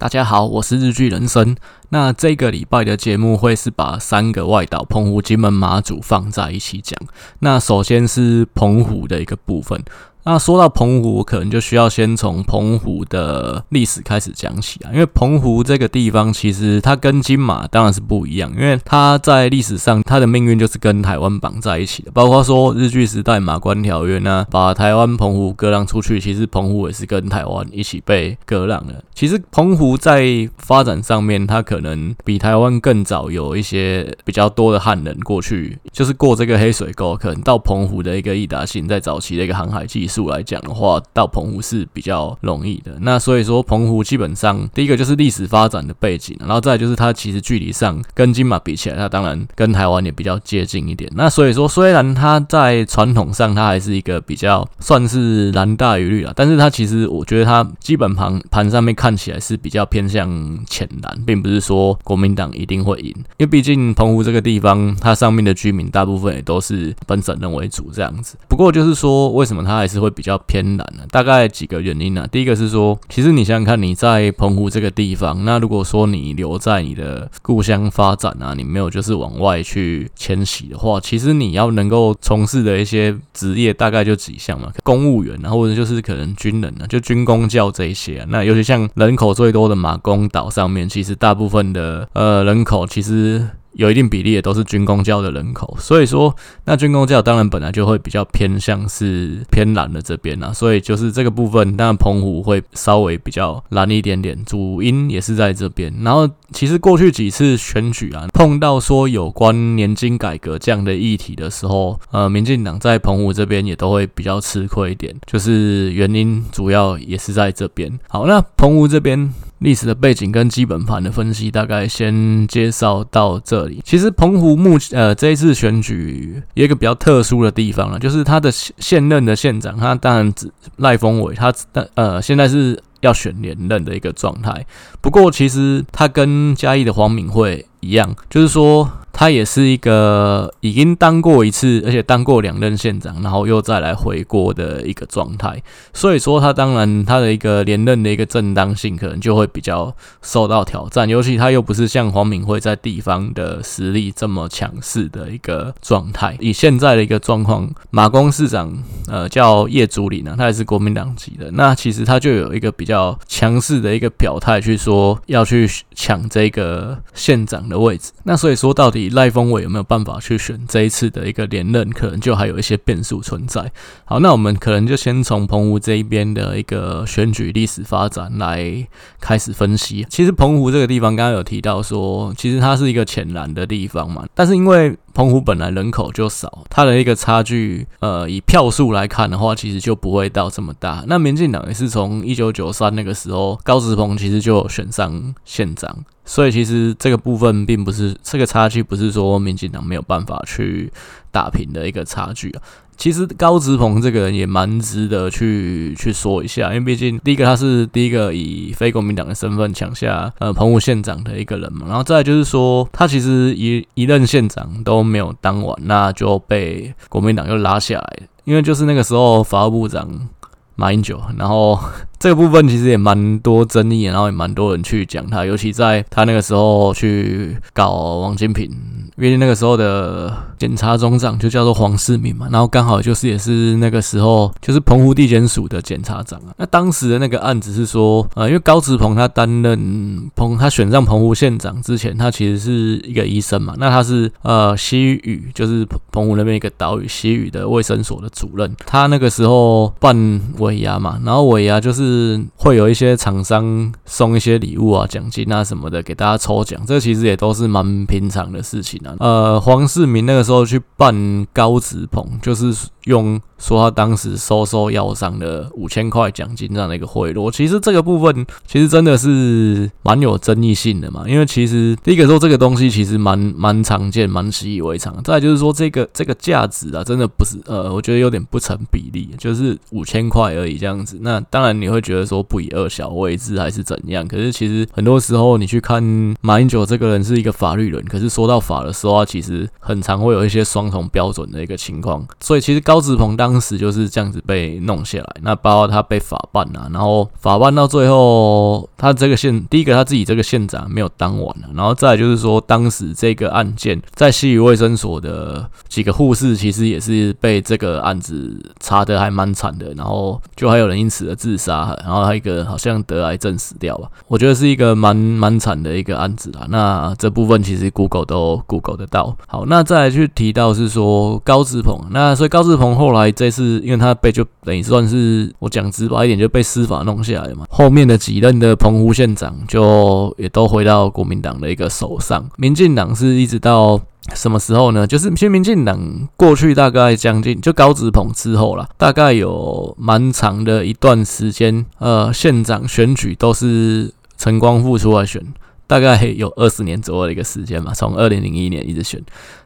大家好，我是日剧人生。那这个礼拜的节目会是把三个外岛——澎湖、金门、马祖放在一起讲。那首先是澎湖的一个部分。那说到澎湖，可能就需要先从澎湖的历史开始讲起啊，因为澎湖这个地方其实它跟金马当然是不一样，因为它在历史上它的命运就是跟台湾绑在一起的，包括说日据时代马关条约呢，把台湾澎湖割让出去，其实澎湖也是跟台湾一起被割让的。其实澎湖在发展上面，它可能比台湾更早有一些比较多的汉人过去，就是过这个黑水沟，可能到澎湖的一个易达信，在早期的一个航海技。数来讲的话，到澎湖是比较容易的。那所以说，澎湖基本上第一个就是历史发展的背景，然后再就是它其实距离上跟金马比起来，它当然跟台湾也比较接近一点。那所以说，虽然它在传统上它还是一个比较算是蓝大于绿啊，但是它其实我觉得它基本盘盘上面看起来是比较偏向浅蓝，并不是说国民党一定会赢，因为毕竟澎湖这个地方它上面的居民大部分也都是本省人为主这样子。不过就是说，为什么它还是会比较偏蓝呢？大概几个原因呢、第一个是说，其实你想想看，你在澎湖这个地方，那如果说你留在你的故乡发展啊，你没有就是往外去迁徙的话，其实你要能够从事的一些职业大概就几项嘛，公务员啊，或者就是可能军人啊，就军公教这一些。那尤其像人口最多的马公岛上面，其实大部分的呃人口其实。有一定比例也都是军工教的人口，所以说那军工教当然本来就会比较偏向是偏蓝的这边啊，所以就是这个部分，当然澎湖会稍微比较蓝一点点，主因也是在这边。然后其实过去几次选举啊，碰到说有关年金改革这样的议题的时候，呃，民进党在澎湖这边也都会比较吃亏一点，就是原因主要也是在这边。好，那澎湖这边。历史的背景跟基本盘的分析，大概先介绍到这里。其实澎湖目前呃这一次选举有一个比较特殊的地方了，就是他的现任的县长，他当然只赖峰伟，他呃现在是要选连任的一个状态。不过其实他跟嘉义的黄敏惠一样，就是说。他也是一个已经当过一次，而且当过两任县长，然后又再来回锅的一个状态。所以说，他当然他的一个连任的一个正当性，可能就会比较受到挑战。尤其他又不是像黄敏惠在地方的实力这么强势的一个状态。以现在的一个状况，马公市长呃叫叶竹林啊，他也是国民党籍的。那其实他就有一个比较强势的一个表态，去说要去抢这个县长的位置。那所以说，到底。赖峰伟有没有办法去选这一次的一个连任？可能就还有一些变数存在。好，那我们可能就先从澎湖这一边的一个选举历史发展来开始分析。其实澎湖这个地方刚刚有提到说，其实它是一个浅蓝的地方嘛，但是因为澎湖本来人口就少，它的一个差距，呃，以票数来看的话，其实就不会到这么大。那民进党也是从一九九三那个时候，高志鹏其实就选上县长，所以其实这个部分并不是这个差距，不是说民进党没有办法去打平的一个差距啊。其实高植鹏这个人也蛮值得去去说一下，因为毕竟第一个他是第一个以非国民党的身份抢下呃澎湖县长的一个人嘛，然后再就是说他其实一一任县长都没有当完，那就被国民党又拉下来，因为就是那个时候法务部长马英九，然后。这个部分其实也蛮多争议，然后也蛮多人去讲他，尤其在他那个时候去搞王金平，因为那个时候的检察总长就叫做黄世明嘛，然后刚好就是也是那个时候就是澎湖地检署的检察长啊。那当时的那个案子是说，呃，因为高志鹏他担任澎他选上澎湖县长之前，他其实是一个医生嘛，那他是呃西屿，就是澎湖那边一个岛屿西屿的卫生所的主任，他那个时候办尾牙嘛，然后尾牙就是。是会有一些厂商送一些礼物啊、奖金啊什么的给大家抽奖，这其实也都是蛮平常的事情啊。呃，黄世明那个时候去办高职鹏，就是用。说他当时收受要上的五千块奖金这样的一个贿赂，其实这个部分其实真的是蛮有争议性的嘛，因为其实第一个说这个东西其实蛮蛮常见，蛮习以为常。再就是说这个这个价值啊，真的不是呃，我觉得有点不成比例，就是五千块而已这样子。那当然你会觉得说不以恶小为之还是怎样。可是其实很多时候你去看马英九这个人是一个法律人，可是说到法的时候，其实很常会有一些双重标准的一个情况。所以其实高志鹏当时就是这样子被弄下来，那包括他被法办啊，然后法办到最后，他这个县第一个他自己这个县长没有当完了，然后再就是说当时这个案件在西屿卫生所的几个护士其实也是被这个案子查的还蛮惨的，然后就还有人因此而自杀，然后还有一个好像得癌症死掉吧，我觉得是一个蛮蛮惨的一个案子啊。那这部分其实 Google 都 Google 得到。好，那再来去提到是说高志鹏，那所以高志鹏后来这次因为他被就等于算是我讲直白一点就被司法弄下来嘛，后面的几任的澎湖县长就也都回到国民党的一个手上，民进党是一直到。什么时候呢？就是其实民进党过去大概将近就高职鹏之后啦，大概有蛮长的一段时间，呃，县长选举都是陈光复出来选。大概有二十年左右的一个时间嘛，从二零零一年一直选。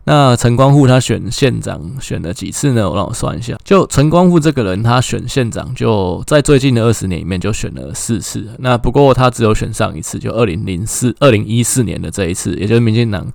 那陈光复他选县长选了几次呢？我让我算一下，就陈光复这个人，他选县长就在最近的二十年里面就选了四次。那不过他只有选上一次，就二零零四、二零一四年的这一次，也就是民进党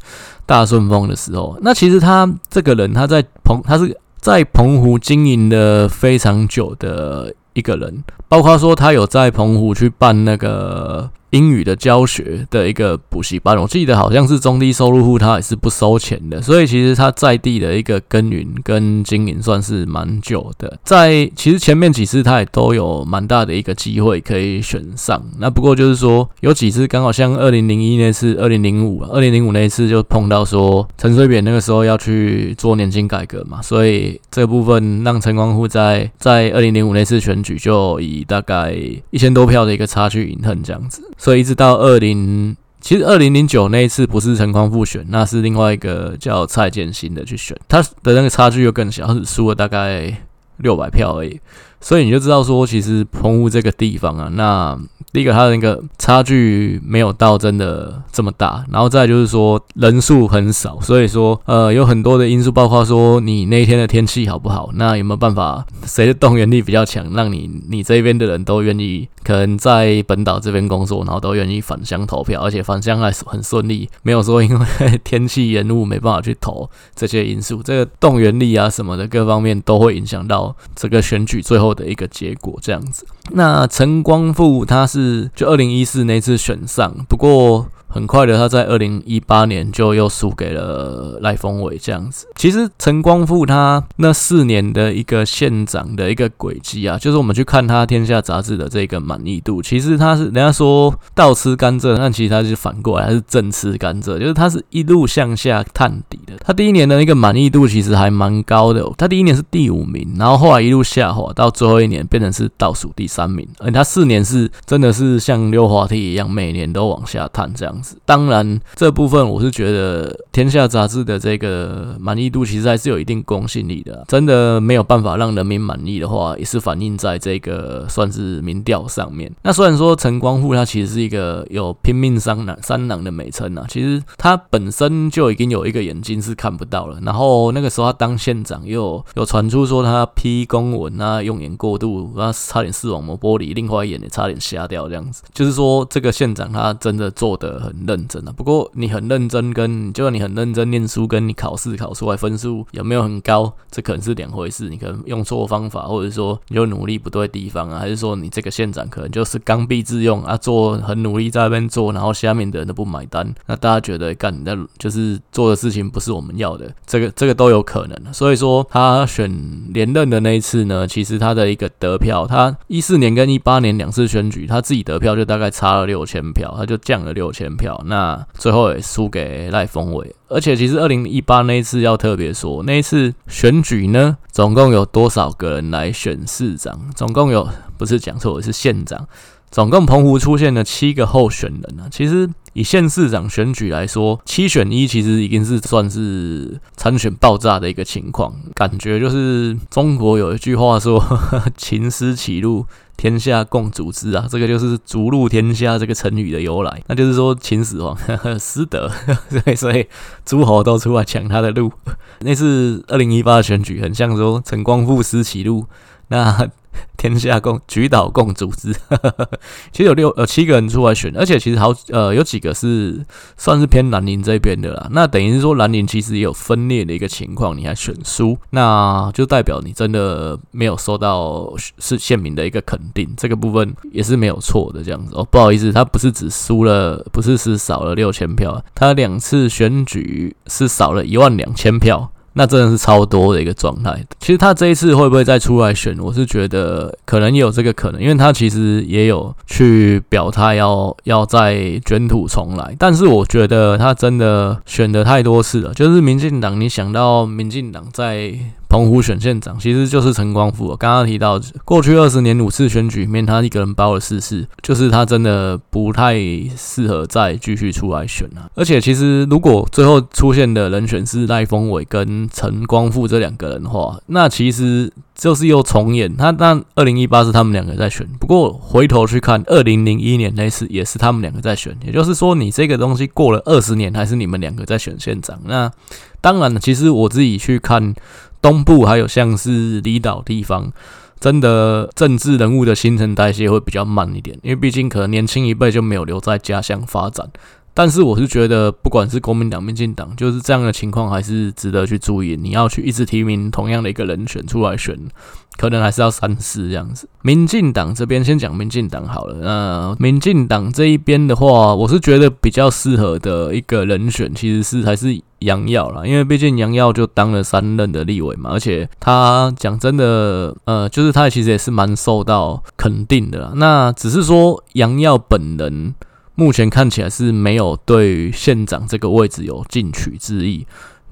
大顺风的时候。那其实他这个人，他在澎，他是在澎湖经营的非常久的一个人，包括说他有在澎湖去办那个。英语的教学的一个补习班，我记得好像是中低收入户，他也是不收钱的，所以其实他在地的一个耕耘跟经营算是蛮久的。在其实前面几次他也都有蛮大的一个机会可以选上，那不过就是说有几次刚好像二零零一那次，二零零五，二零零五那一次就碰到说陈水扁那个时候要去做年金改革嘛，所以这部分让陈光复在在二零零五那次选举就以大概一千多票的一个差距饮恨这样子。所以一直到二零，其实二零零九那一次不是陈光复选，那是另外一个叫蔡建新的去选，他的那个差距又更小，他只输了大概六百票而已。所以你就知道说，其实澎湖这个地方啊，那。第一个，它的那个差距没有到真的这么大，然后再就是说人数很少，所以说呃有很多的因素，包括说你那一天的天气好不好，那有没有办法谁的动员力比较强，让你你这边的人都愿意可能在本岛这边工作，然后都愿意返乡投票，而且返乡还是很顺利，没有说因为天气延误没办法去投这些因素，这个动员力啊什么的各方面都会影响到这个选举最后的一个结果这样子。那陈光富他是就二零一四那次选上，不过。很快的，他在二零一八年就又输给了赖峰伟这样子。其实陈光复他那四年的一个县长的一个轨迹啊，就是我们去看他《天下》杂志的这个满意度，其实他是人家说倒吃甘蔗，但其实他是反过来，他是正吃甘蔗，就是他是一路向下探底的。他第一年的那个满意度其实还蛮高的，他第一年是第五名，然后后来一路下滑，到最后一年变成是倒数第三名。而他四年是真的是像溜滑梯一样，每年都往下探这样。当然，这部分我是觉得《天下》杂志的这个满意度其实还是有一定公信力的。真的没有办法让人民满意的话，也是反映在这个算是民调上面。那虽然说陈光复他其实是一个有拼命三郎三郎的美称啊，其实他本身就已经有一个眼睛是看不到了。然后那个时候他当县长，又有传出说他批公文啊，用眼过度，他差点视网膜剥离，另外一眼也差点瞎掉，这样子。就是说这个县长他真的做得很认真啊，不过你很认真，跟就算你很认真念书，跟你考试考出来分数有没有很高，这可能是两回事。你可能用错方法，或者说你就努力不对地方啊，还是说你这个县长可能就是刚愎自用啊，做很努力在那边做，然后下面的人都不买单，那大家觉得干你在就是做的事情不是我们要的，这个这个都有可能。所以说他选连任的那一次呢，其实他的一个得票，他一四年跟一八年两次选举，他自己得票就大概差了六千票，他就降了六千票。那最后也输给赖峰伟，而且其实二零一八那一次要特别说，那一次选举呢，总共有多少个人来选市长？总共有，不是讲错，是县长。总共澎湖出现了七个候选人啊。其实以县市长选举来说，七选一其实已经是算是参选爆炸的一个情况。感觉就是中国有一句话说：“秦师起路。”天下共主之啊，这个就是“逐鹿天下”这个成语的由来。那就是说秦始皇 失德，所以诸侯都出来抢他的路。那次二零一八选举，很像说陈光复失其路。那 天下共举岛共组织，其实有六呃七个人出来选，而且其实好呃有几个是算是偏南宁这边的啦。那等于是说南宁其实也有分裂的一个情况，你还选输，那就代表你真的没有收到是县民的一个肯定，这个部分也是没有错的这样子哦。不好意思，他不是只输了，不是是少了六千票，他两次选举是少了一万两千票。那真的是超多的一个状态。其实他这一次会不会再出来选？我是觉得可能有这个可能，因为他其实也有去表态要要再卷土重来。但是我觉得他真的选的太多次了，就是民进党，你想到民进党在。澎湖选县长其实就是陈光复。刚刚提到过去二十年五次选举里面，他一个人包了四次，就是他真的不太适合再继续出来选了。而且，其实如果最后出现的人选是赖峰伟跟陈光复这两个人的话，那其实就是又重演。他那二零一八是他们两个在选，不过回头去看二零零一年那次也是他们两个在选。也就是说，你这个东西过了二十年，还是你们两个在选县长。那当然了，其实我自己去看。东部还有像是离岛地方，真的政治人物的新陈代谢会比较慢一点，因为毕竟可能年轻一辈就没有留在家乡发展。但是我是觉得，不管是国民党、民进党，就是这样的情况，还是值得去注意。你要去一直提名同样的一个人选出来选，可能还是要三思这样子。民进党这边先讲民进党好了。那民进党这一边的话，我是觉得比较适合的一个人选，其实是还是杨耀啦，因为毕竟杨耀就当了三任的立委嘛，而且他讲真的，呃，就是他其实也是蛮受到肯定的啦。那只是说杨耀本人。目前看起来是没有对县长这个位置有进取之意，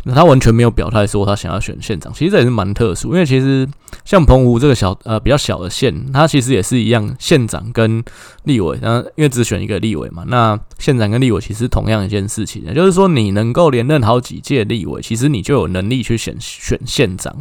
那他完全没有表态说他想要选县长。其实这也是蛮特殊，因为其实像澎湖这个小呃比较小的县，它其实也是一样，县长跟立委，然后因为只选一个立委嘛，那县长跟立委其实同样一件事情，也就是说你能够连任好几届立委，其实你就有能力去选选县长。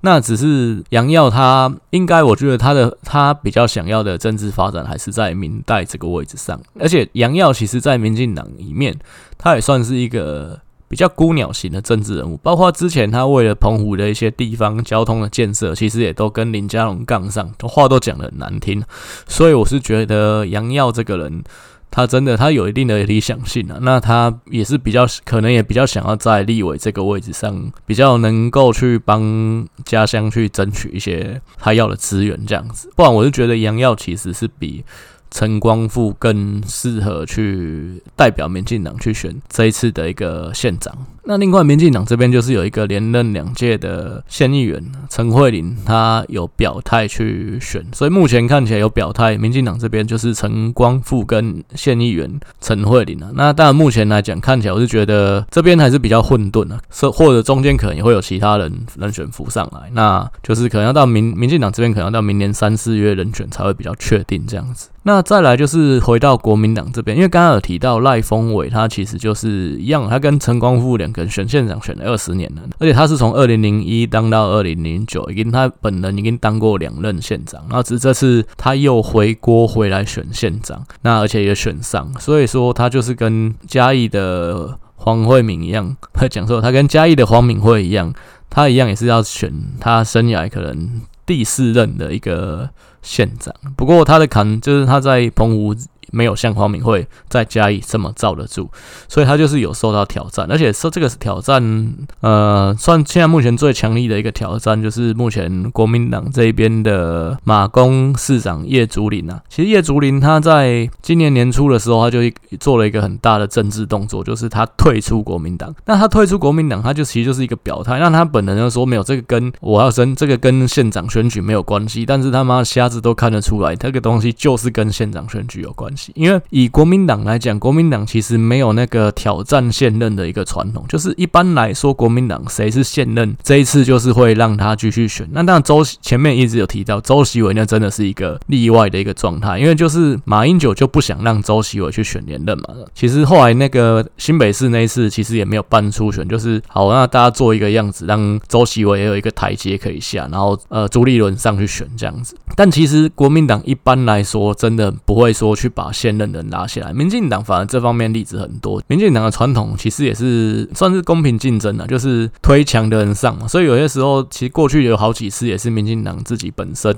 那只是杨耀他应该，我觉得他的他比较想要的政治发展还是在民代这个位置上，而且杨耀其实在民进党里面，他也算是一个。比较孤鸟型的政治人物，包括之前他为了澎湖的一些地方交通的建设，其实也都跟林佳龙杠上，话都讲得很难听。所以我是觉得杨耀这个人，他真的他有一定的理想性啊。那他也是比较可能也比较想要在立委这个位置上，比较能够去帮家乡去争取一些他要的资源这样子。不然我是觉得杨耀其实是比。陈光复更适合去代表民进党去选这一次的一个县长。那另外，民进党这边就是有一个连任两届的县议员陈慧琳，他有表态去选，所以目前看起来有表态，民进党这边就是陈光复跟县议员陈慧琳啊。那当然，目前来讲看起来，我是觉得这边还是比较混沌啊，是或者中间可能也会有其他人人选浮上来，那就是可能要到民民进党这边，可能要到明年三四月人选才会比较确定这样子。那再来就是回到国民党这边，因为刚刚有提到赖峰伟，他其实就是一样，他跟陈光复两选县长选了二十年了，而且他是从二零零一当到二零零九，已经他本人已经当过两任县长，然后只是这次他又回锅回来选县长，那而且也选上，所以说他就是跟嘉义的黄慧敏一样，他讲说他跟嘉义的黄敏惠一样，他一样也是要选他生涯可能第四任的一个县长，不过他的坎就是他在澎湖。没有像黄敏惠在嘉义这么罩得住，所以他就是有受到挑战，而且说这个是挑战，呃，算现在目前最强力的一个挑战，就是目前国民党这边的马公市长叶竹林啊。其实叶竹林他在今年年初的时候，他就做了一个很大的政治动作，就是他退出国民党。那他退出国民党，他就其实就是一个表态，让他本人就说没有这个跟我要升这个跟县长选举没有关系，但是他妈瞎子都看得出来，这个东西就是跟县长选举有关系。因为以国民党来讲，国民党其实没有那个挑战现任的一个传统，就是一般来说，国民党谁是现任，这一次就是会让他继续选。那当，周前面一直有提到周锡伟，那真的是一个例外的一个状态，因为就是马英九就不想让周锡伟去选连任嘛。其实后来那个新北市那一次，其实也没有办初选，就是好那大家做一个样子，让周锡伟也有一个台阶可以下，然后呃朱立伦上去选这样子。但其实国民党一般来说，真的不会说去把现任的人拉下来，民进党反而这方面例子很多。民进党的传统其实也是算是公平竞争的，就是推强的人上嘛。所以有些时候，其实过去有好几次也是民进党自己本身。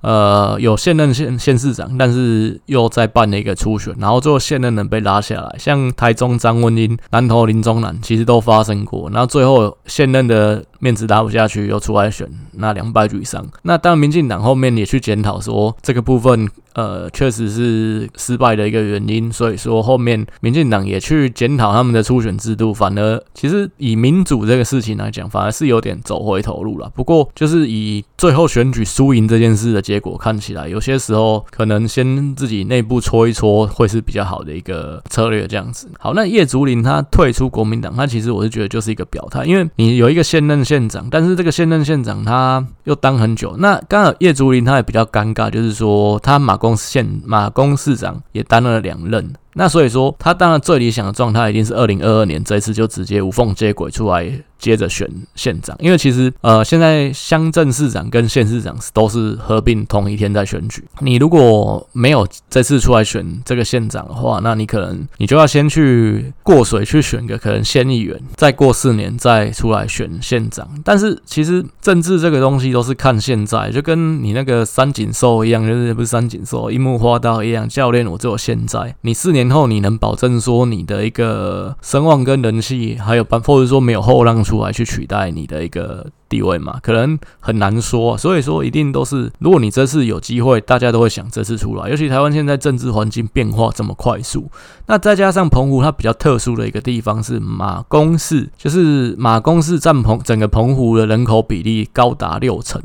呃有现任县县市长，但是又在办了一个初选，然后最后现任人被拉下来，像台中张文英、南投林宗南，其实都发生过，然后最后现任的。面子打不下去，又出来选，那两败俱伤。那当然，民进党后面也去检讨说这个部分，呃，确实是失败的一个原因。所以说后面民进党也去检讨他们的初选制度，反而其实以民主这个事情来讲，反而是有点走回头路了。不过就是以最后选举输赢这件事的结果看起来，有些时候可能先自己内部搓一搓，会是比较好的一个策略。这样子。好，那叶竹林他退出国民党，他其实我是觉得就是一个表态，因为你有一个现任县长，但是这个现任县长他又当很久，那刚好叶竹林他也比较尴尬，就是说他马公县马公市长也担了两任，那所以说他当然最理想的状态一定是二零二二年这一次就直接无缝接轨出来。接着选县长，因为其实呃，现在乡镇市长跟县市长都是合并同一天在选举。你如果没有这次出来选这个县长的话，那你可能你就要先去过水去选个可能县议员，再过四年再出来选县长。但是其实政治这个东西都是看现在，就跟你那个三井寿一样，就是不是三井寿，樱木花道一样，教练我只有现在。你四年后你能保证说你的一个声望跟人气还有办，或者说没有后浪出出来去取代你的一个地位嘛，可能很难说，所以说一定都是，如果你这次有机会，大家都会想这次出来。尤其台湾现在政治环境变化这么快速，那再加上澎湖它比较特殊的一个地方是马公市，就是马公市占澎整个澎湖的人口比例高达六成，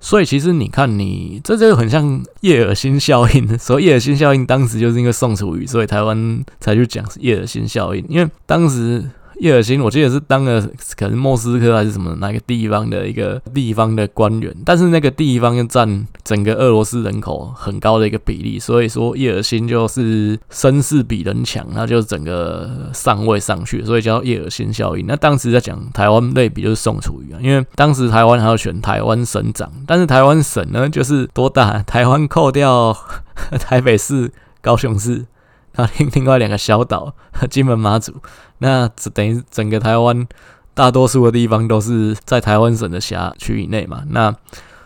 所以其实你看你这就很像叶尔辛效应。所以叶尔辛效应当时就是因为宋楚瑜，所以台湾才去讲叶尔辛效应，因为当时。叶尔辛，我记得是当了可能莫斯科还是什么哪个地方的一个地方的官员，但是那个地方又占整个俄罗斯人口很高的一个比例，所以说叶尔辛就是声势比人强，那就是整个上位上去，所以叫叶尔辛效应。那当时在讲台湾类比就是宋楚瑜啊，因为当时台湾还要选台湾省长，但是台湾省呢就是多大？台湾扣掉 台北市、高雄市。那另另外两个小岛，金门、马祖，那等于整个台湾大多数的地方都是在台湾省的辖区以内嘛。那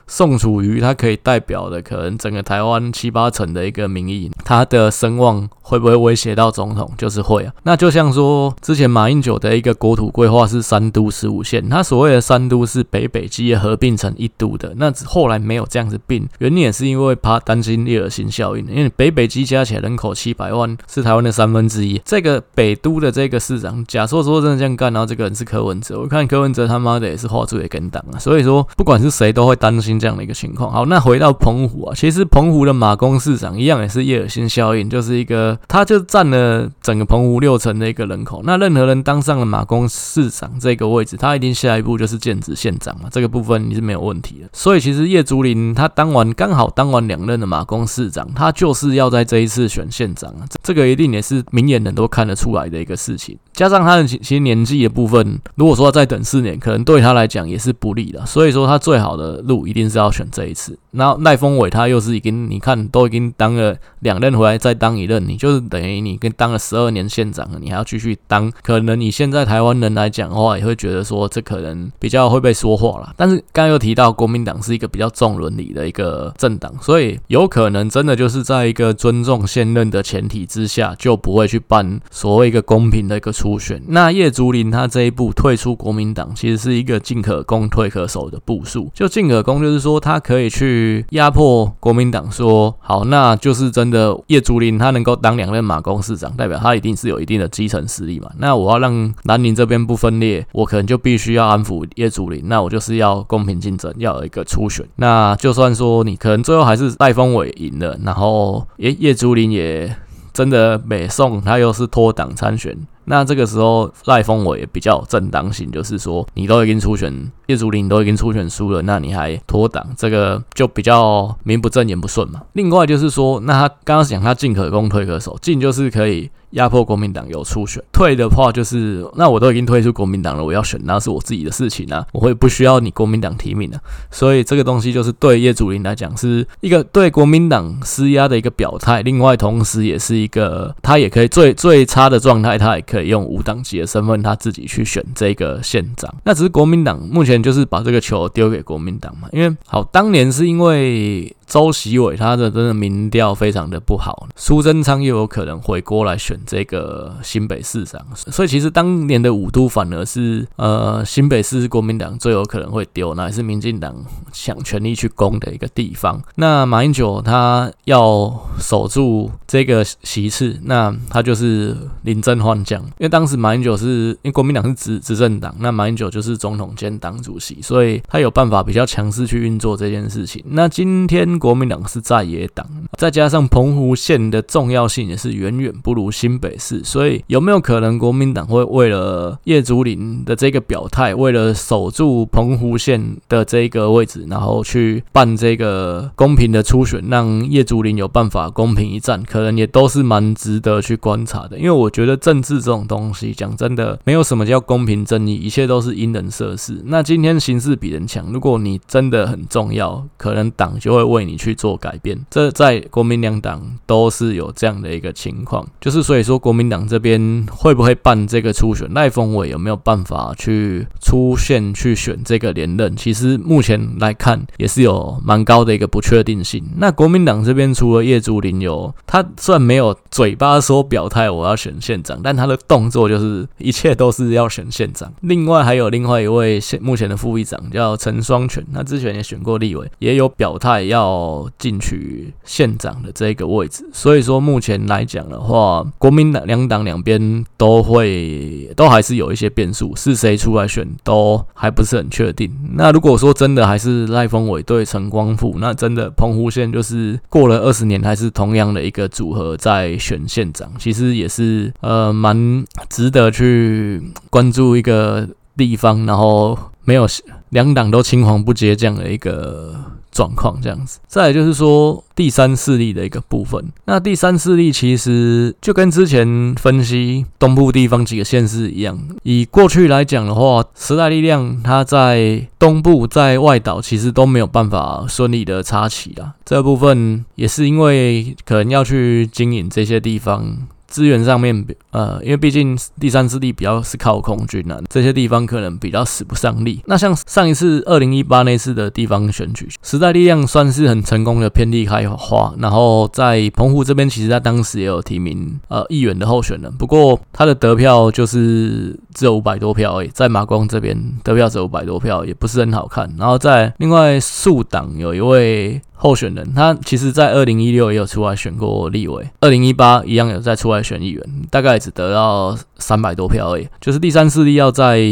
宋楚瑜他可以代表的可能整个台湾七八成的一个民意，他的声望会不会威胁到总统？就是会啊。那就像说之前马英九的一个国土规划是三都十五县，他所谓的三都是北北基合并成一都的，那后来没有这样子并，原因也是因为怕担心叶尔新效应，因为北北基加起来人口七百万是台湾的三分之一，这个北都的这个市长，假设说真的这样干，然后这个人是柯文哲，我看柯文哲他妈的也是画出也跟党啊，所以说不管是谁都会担心。这样的一个情况，好，那回到澎湖啊，其实澎湖的马公市长一样也是叶尔辛效应，就是一个，他就占了整个澎湖六成的一个人口。那任何人当上了马公市长这个位置，他一定下一步就是剑指县长嘛，这个部分你是没有问题的。所以其实叶竹林他当完刚好当完两任的马公市长，他就是要在这一次选县长啊，这个一定也是明眼人都看得出来的一个事情。加上他的其实年纪的部分，如果说再等四年，可能对他来讲也是不利的。所以说他最好的路一定是要选这一次。然后赖峰伟他又是已经，你看都已经当了两任回来再当一任，你就是等于你跟当了十二年县长了，你还要继续当，可能你现在台湾人来讲的话，也会觉得说这可能比较会被说话了。但是刚刚又提到国民党是一个比较重伦理的一个政党，所以有可能真的就是在一个尊重现任的前提之下，就不会去办所谓一个公平的一个。初选，那叶竹林他这一步退出国民党，其实是一个进可攻退可守的步数。就进可攻，就是说他可以去压迫国民党，说好，那就是真的叶竹林他能够当两任马公市长，代表他一定是有一定的基层实力嘛。那我要让南宁这边不分裂，我可能就必须要安抚叶竹林，那我就是要公平竞争，要有一个初选。那就算说你可能最后还是赖峰伟赢了，然后叶叶竹林也真的美送，他又是脱党参选。那这个时候赖峰伟也比较有正当性，就是说你都已经初选，叶竹林都已经初选输了，那你还脱党，这个就比较名不正言不顺嘛。另外就是说，那他刚刚讲他进可攻退可守，进就是可以。压迫国民党有初选，退的话就是，那我都已经退出国民党了，我要选那是我自己的事情啊，我会不需要你国民党提名的，所以这个东西就是对叶祖林来讲是一个对国民党施压的一个表态，另外同时也是一个他也可以最最差的状态，他也可以用无党籍的身份他自己去选这个县长，那只是国民党目前就是把这个球丢给国民党嘛，因为好当年是因为。周习伟他的真的民调非常的不好，苏贞昌又有可能回锅来选这个新北市长，所以其实当年的五都反而是呃新北市国民党最有可能会丢，那也是民进党想全力去攻的一个地方。那马英九他要守住这个席次，那他就是临阵换将，因为当时马英九是因为国民党是执执政党，那马英九就是总统兼党主席，所以他有办法比较强势去运作这件事情。那今天国民党是在野党，再加上澎湖县的重要性也是远远不如新北市，所以有没有可能国民党会为了叶竹林的这个表态，为了守住澎湖县的这个位置，然后去办这个公平的初选，让叶竹林有办法公平一战？可能也都是蛮值得去观察的。因为我觉得政治这种东西，讲真的，没有什么叫公平正义，一切都是因人设事。那今天形势比人强，如果你真的很重要，可能党就会为你去做改变。这在国民两党都是有这样的一个情况，就是所以说国民党这边会不会办这个初选？赖峰伟有没有办法去出现去选这个连任？其实目前来看也是有蛮高的一个不确定性。那国民党这边除了叶竹林有，他虽然没有嘴巴说表态我要选县长，但他的动作就是一切都是要选县长。另外还有另外一位现目前的副议长叫陈双全，他之前也选过立委，也有表态要哦进取县长的这个位置。所以说目前来讲的话，国民党两党两边都会都还是有一些变数，是谁出来选都还不是很确定。那如果说真的还是赖峰伟对陈光复，那真的澎湖县就是过了二十年还是同样的一个组合在选县长，其实也是呃蛮值得去关注一个地方，然后没有两党都青黄不接这样的一个。状况这样子，再就是说第三势力的一个部分。那第三势力其实就跟之前分析东部地方几个县市一样，以过去来讲的话，时代力量它在东部在外岛其实都没有办法顺利的插旗啦。这部分也是因为可能要去经营这些地方。资源上面，呃，因为毕竟第三势力比较是靠空军啊，这些地方可能比较使不上力。那像上一次二零一八那次的地方选举，时代力量算是很成功的遍地开花。然后在澎湖这边，其实他当时也有提名呃议员的候选人，不过他的得票就是只有五百多票而已，在马光这边得票只有五百多票，也不是很好看。然后在另外数党有一位。候选人他其实，在二零一六也有出来选过立委，二零一八一样有再出来选议员，大概只得到三百多票而已。就是第三势力要在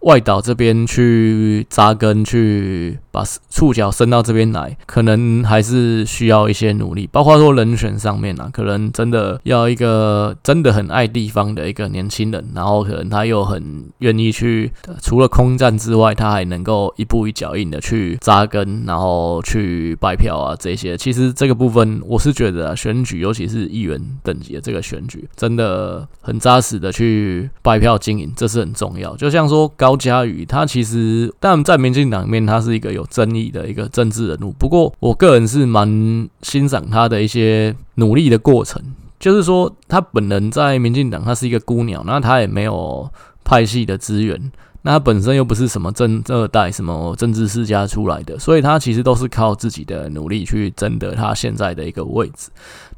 外岛这边去扎根，去把触角伸到这边来，可能还是需要一些努力。包括说人选上面啊，可能真的要一个真的很爱地方的一个年轻人，然后可能他又很愿意去，除了空战之外，他还能够一步一脚印的去扎根，然后去拜票。啊，这些其实这个部分，我是觉得，选举尤其是议员等级的这个选举，真的很扎实的去拜票经营，这是很重要。就像说高嘉瑜，他其实但在民进党里面，他是一个有有争议的一个政治人物。不过，我个人是蛮欣赏他的一些努力的过程。就是说，他本人在民进党，他是一个孤鸟，那他也没有派系的资源。那他本身又不是什么政二代、什么政治世家出来的，所以他其实都是靠自己的努力去争得他现在的一个位置。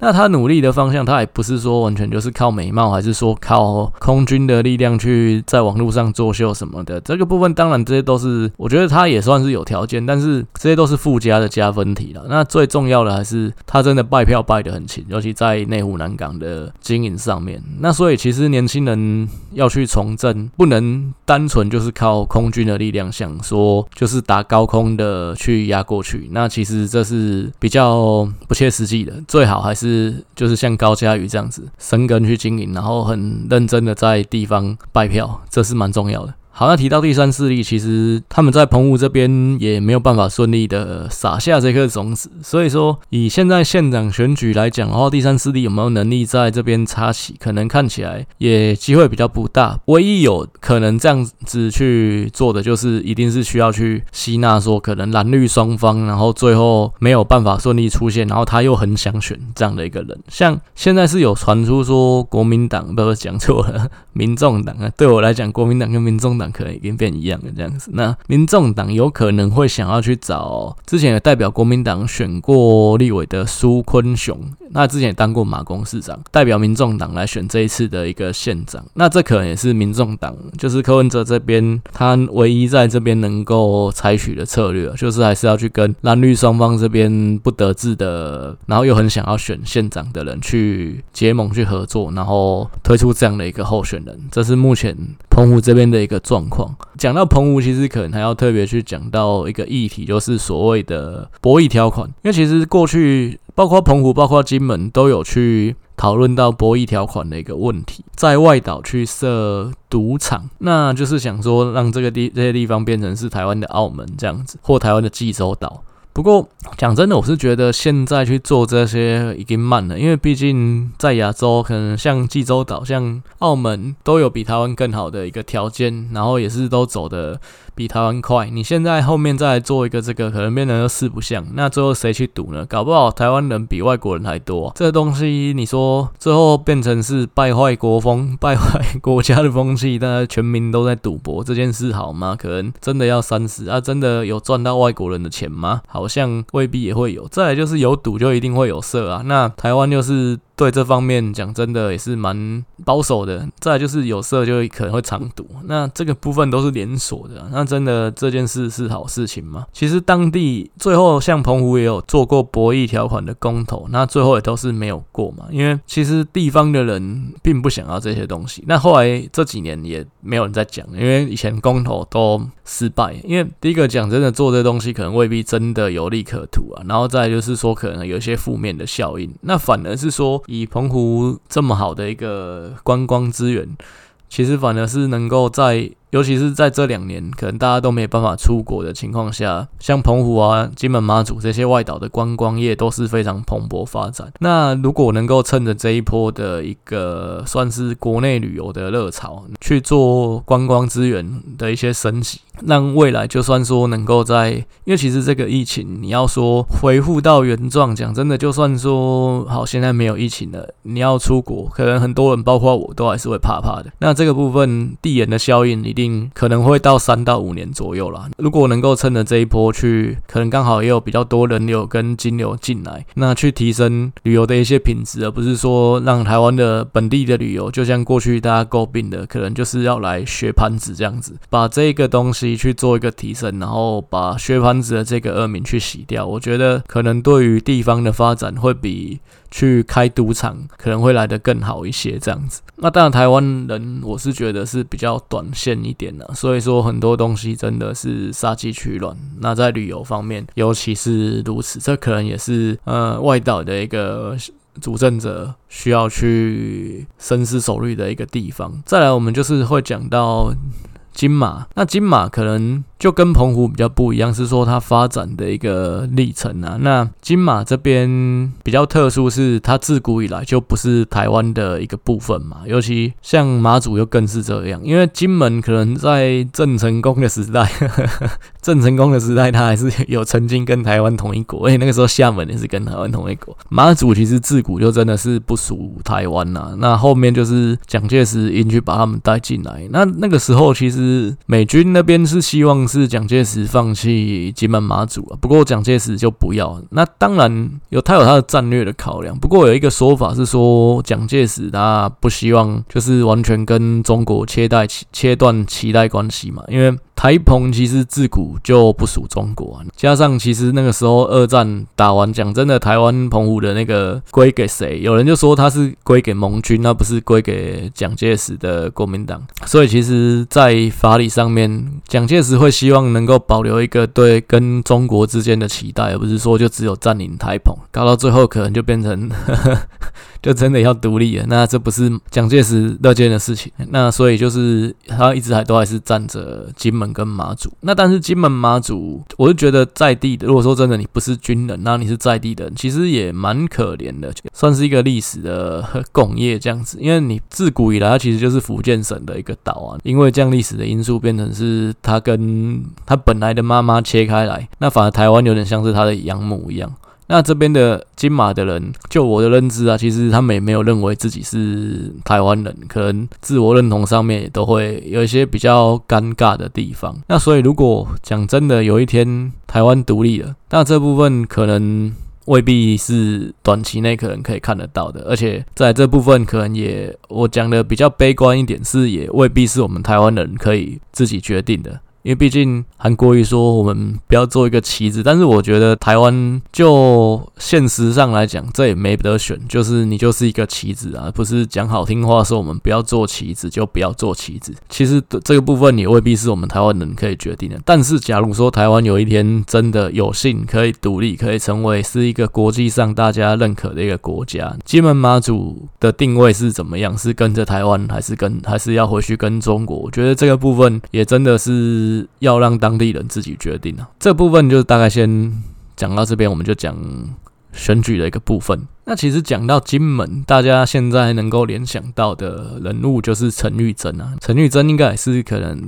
那他努力的方向，他也不是说完全就是靠美貌，还是说靠空军的力量去在网络上作秀什么的。这个部分当然这些都是，我觉得他也算是有条件，但是这些都是附加的加分题了。那最重要的还是他真的拜票拜得很勤，尤其在内湖南港的经营上面。那所以其实年轻人要去从政，不能单纯。就是靠空军的力量，想说就是打高空的去压过去，那其实这是比较不切实际的。最好还是是就是像高嘉宇这样子，生根去经营，然后很认真的在地方拜票，这是蛮重要的。好，那提到第三势力，其实他们在澎湖这边也没有办法顺利的撒下这颗种子。所以说，以现在县长选举来讲的话，第三势力有没有能力在这边插旗，可能看起来也机会比较不大。唯一有可能这样子去做的，就是一定是需要去吸纳说，可能蓝绿双方，然后最后没有办法顺利出现，然后他又很想选这样的一个人。像现在是有传出说，国民党不是讲错了，民众党啊，对我来讲，国民党跟民众党。可能已经变一样了这样子。那民众党有可能会想要去找之前有代表国民党选过立委的苏坤雄，那之前也当过马公市长，代表民众党来选这一次的一个县长。那这可能也是民众党，就是柯文哲这边他唯一在这边能够采取的策略，就是还是要去跟蓝绿双方这边不得志的，然后又很想要选县长的人去结盟去合作，然后推出这样的一个候选人。这是目前澎湖这边的一个状况。讲到澎湖，其实可能还要特别去讲到一个议题，就是所谓的博弈条款。因为其实过去包括澎湖、包括金门都有去讨论到博弈条款的一个问题，在外岛去设赌场，那就是想说让这个地这些地方变成是台湾的澳门这样子，或台湾的济州岛。不过讲真的，我是觉得现在去做这些已经慢了，因为毕竟在亚洲，可能像济州岛、像澳门都有比台湾更好的一个条件，然后也是都走的。比台湾快，你现在后面再来做一个这个，可能变成四不像，那最后谁去赌呢？搞不好台湾人比外国人还多。这东西你说最后变成是败坏国风、败坏国家的风气，大家全民都在赌博，这件事好吗？可能真的要三思啊！真的有赚到外国人的钱吗？好像未必也会有。再来就是有赌就一定会有色啊，那台湾就是。对这方面讲真的也是蛮保守的。再就是有色就可能会常赌，那这个部分都是连锁的。那真的这件事是好事情吗？其实当地最后像澎湖也有做过博弈条款的公投，那最后也都是没有过嘛。因为其实地方的人并不想要这些东西。那后来这几年也没有人在讲，因为以前公投都失败。因为第一个讲真的做这东西可能未必真的有利可图啊。然后再就是说可能有一些负面的效应。那反而是说。以澎湖这么好的一个观光资源，其实反而是能够在。尤其是在这两年，可能大家都没有办法出国的情况下，像澎湖啊、金门、马祖这些外岛的观光业都是非常蓬勃发展。那如果能够趁着这一波的一个算是国内旅游的热潮，去做观光资源的一些升级，让未来就算说能够在，因为其实这个疫情你要说恢复到原状，讲真的，就算说好现在没有疫情了，你要出国，可能很多人包括我都还是会怕怕的。那这个部分递延的效应一定。可能会到三到五年左右啦。如果能够趁着这一波去，可能刚好也有比较多人流跟金流进来，那去提升旅游的一些品质，而不是说让台湾的本地的旅游，就像过去大家诟病的，可能就是要来学盘子这样子，把这个东西自己去做一个提升，然后把削盘子的这个恶名去洗掉。我觉得可能对于地方的发展会比。去开赌场可能会来得更好一些，这样子。那当然，台湾人我是觉得是比较短线一点的，所以说很多东西真的是杀鸡取卵。那在旅游方面，尤其是如此，这可能也是呃外岛的一个主政者需要去深思熟虑的一个地方。再来，我们就是会讲到金马，那金马可能。就跟澎湖比较不一样，是说它发展的一个历程啊。那金马这边比较特殊，是它自古以来就不是台湾的一个部分嘛。尤其像马祖又更是这样，因为金门可能在郑成功的时代，郑成功的时代，他还是有曾经跟台湾同一国，而且那个时候厦门也是跟台湾同一国。马祖其实自古就真的是不属台湾呐。那后面就是蒋介石硬去把他们带进来。那那个时候其实美军那边是希望。是蒋介石放弃金门马祖啊，不过蒋介石就不要。那当然有他有他的战略的考量，不过有一个说法是说，蒋介石他不希望就是完全跟中国切代切断脐带关系嘛，因为。台澎其实自古就不属中国，加上其实那个时候二战打完，讲真的，台湾澎湖的那个归给谁？有人就说他是归给盟军，那不是归给蒋介石的国民党。所以其实，在法理上面，蒋介石会希望能够保留一个对跟中国之间的期待，而不是说就只有占领台澎，搞到最后可能就变成。就真的要独立了，那这不是蒋介石乐见的事情。那所以就是他一直还都还是站着金门跟马祖。那但是金门马祖，我就觉得在地的，如果说真的你不是军人，那你是在地的，其实也蛮可怜的，算是一个历史的共业这样子。因为你自古以来，它其实就是福建省的一个岛啊。因为这样历史的因素，变成是他跟他本来的妈妈切开来，那反而台湾有点像是他的养母一样。那这边的金马的人，就我的认知啊，其实他们也没有认为自己是台湾人，可能自我认同上面也都会有一些比较尴尬的地方。那所以如果讲真的，有一天台湾独立了，那这部分可能。未必是短期内可能可以看得到的，而且在这部分可能也我讲的比较悲观一点，是也未必是我们台湾人可以自己决定的。因为毕竟韩国瑜说我们不要做一个棋子，但是我觉得台湾就现实上来讲，这也没得选，就是你就是一个棋子啊，不是讲好听话说我们不要做棋子就不要做棋子。其实这个部分也未必是我们台湾人可以决定的。但是假如说台湾有一天真的有幸可以独立，可以成为是一个国际上大家认可的一个国家，金门马祖的定位是怎么样？是跟着台湾，还是跟还是要回去跟中国？我觉得这个部分也真的是。要让当地人自己决定啊，这部分就大概先讲到这边，我们就讲选举的一个部分。那其实讲到金门，大家现在能够联想到的人物就是陈玉珍啊，陈玉珍应该也是可能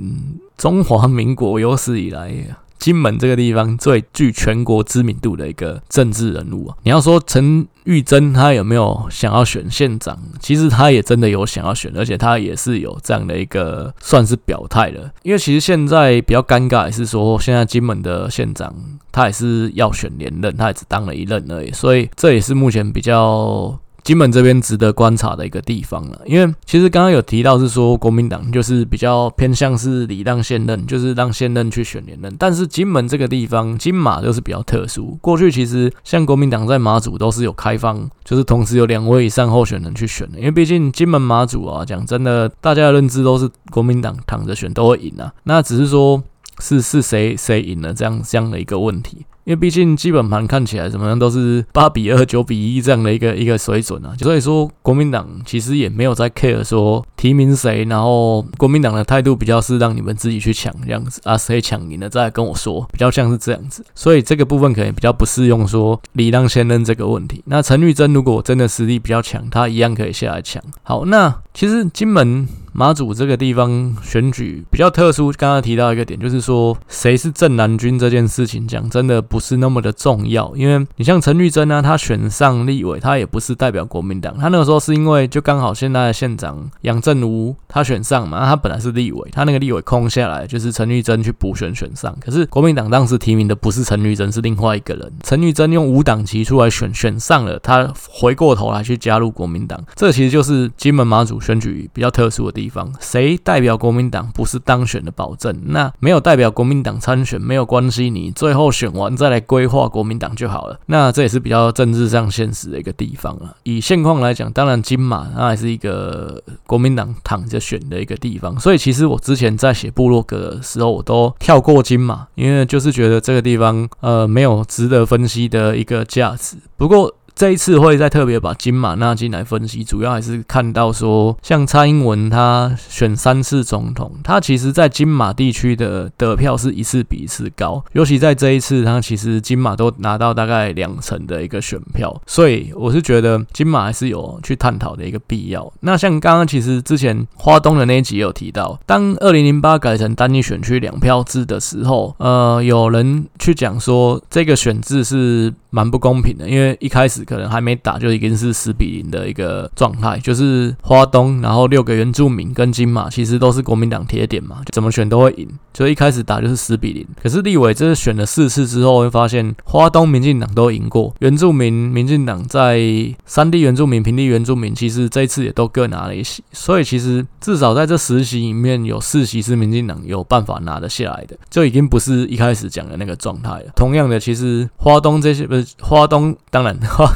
中华民国有史以来。金门这个地方最具全国知名度的一个政治人物啊，你要说陈玉珍他有没有想要选县长？其实他也真的有想要选，而且他也是有这样的一个算是表态了。因为其实现在比较尴尬的是说，现在金门的县长他也是要选连任，他也只当了一任而已，所以这也是目前比较。金门这边值得观察的一个地方了，因为其实刚刚有提到是说国民党就是比较偏向是礼让现任，就是让现任去选连任。但是金门这个地方，金马就是比较特殊。过去其实像国民党在马祖都是有开放，就是同时有两位以上候选人去选的。因为毕竟金门马祖啊，讲真的，大家的认知都是国民党躺着选都会赢啊。那只是说是是谁谁赢了这样这样的一个问题。因为毕竟基本盘看起来怎么样都是八比二、九比一这样的一个一个水准啊，所以说国民党其实也没有在 care 说提名谁，然后国民党的态度比较是让你们自己去抢这样子啊，谁抢赢了再来跟我说，比较像是这样子，所以这个部分可能比较不适用说礼让先任这个问题。那陈玉珍如果真的实力比较强，他一样可以下来抢。好，那其实金门。马祖这个地方选举比较特殊，刚刚提到一个点，就是说谁是正蓝军这件事情，讲真的不不是那么的重要，因为你像陈玉珍呢，他选上立委，他也不是代表国民党，他那个时候是因为就刚好现在的县长杨振武他选上嘛，他本来是立委，他那个立委空下来，就是陈玉珍去补选选上，可是国民党当时提名的不是陈玉珍，是另外一个人，陈玉珍用无党籍出来选，选上了，他回过头来去加入国民党，这其实就是金门马祖选举比较特殊的地方。谁代表国民党不是当选的保证？那没有代表国民党参选没有关系，你最后选完再来规划国民党就好了。那这也是比较政治上现实的一个地方了。以现况来讲，当然金马它还是一个国民党躺着选的一个地方。所以其实我之前在写部落格的时候，我都跳过金马，因为就是觉得这个地方呃没有值得分析的一个价值。不过。这一次会再特别把金马纳进来分析，主要还是看到说，像蔡英文他选三次总统，他其实在金马地区的得票是一次比一次高，尤其在这一次，他其实金马都拿到大概两成的一个选票，所以我是觉得金马还是有去探讨的一个必要。那像刚刚其实之前花东的那一集有提到，当二零零八改成单一选区两票制的时候，呃，有人去讲说这个选制是蛮不公平的，因为一开始。可能还没打就已经是十比零的一个状态，就是花东，然后六个原住民跟金马其实都是国民党铁点嘛，怎么选都会赢，就一开始打就是十比零。可是立委这是选了四次之后，会发现花东民进党都赢过，原住民民进党在山地原住民、平地原住民，其实这一次也都各拿了一席，所以其实至少在这十席里面有四席是民进党有办法拿得下来的，就已经不是一开始讲的那个状态了。同样的，其实花东这些不是花东，当然花。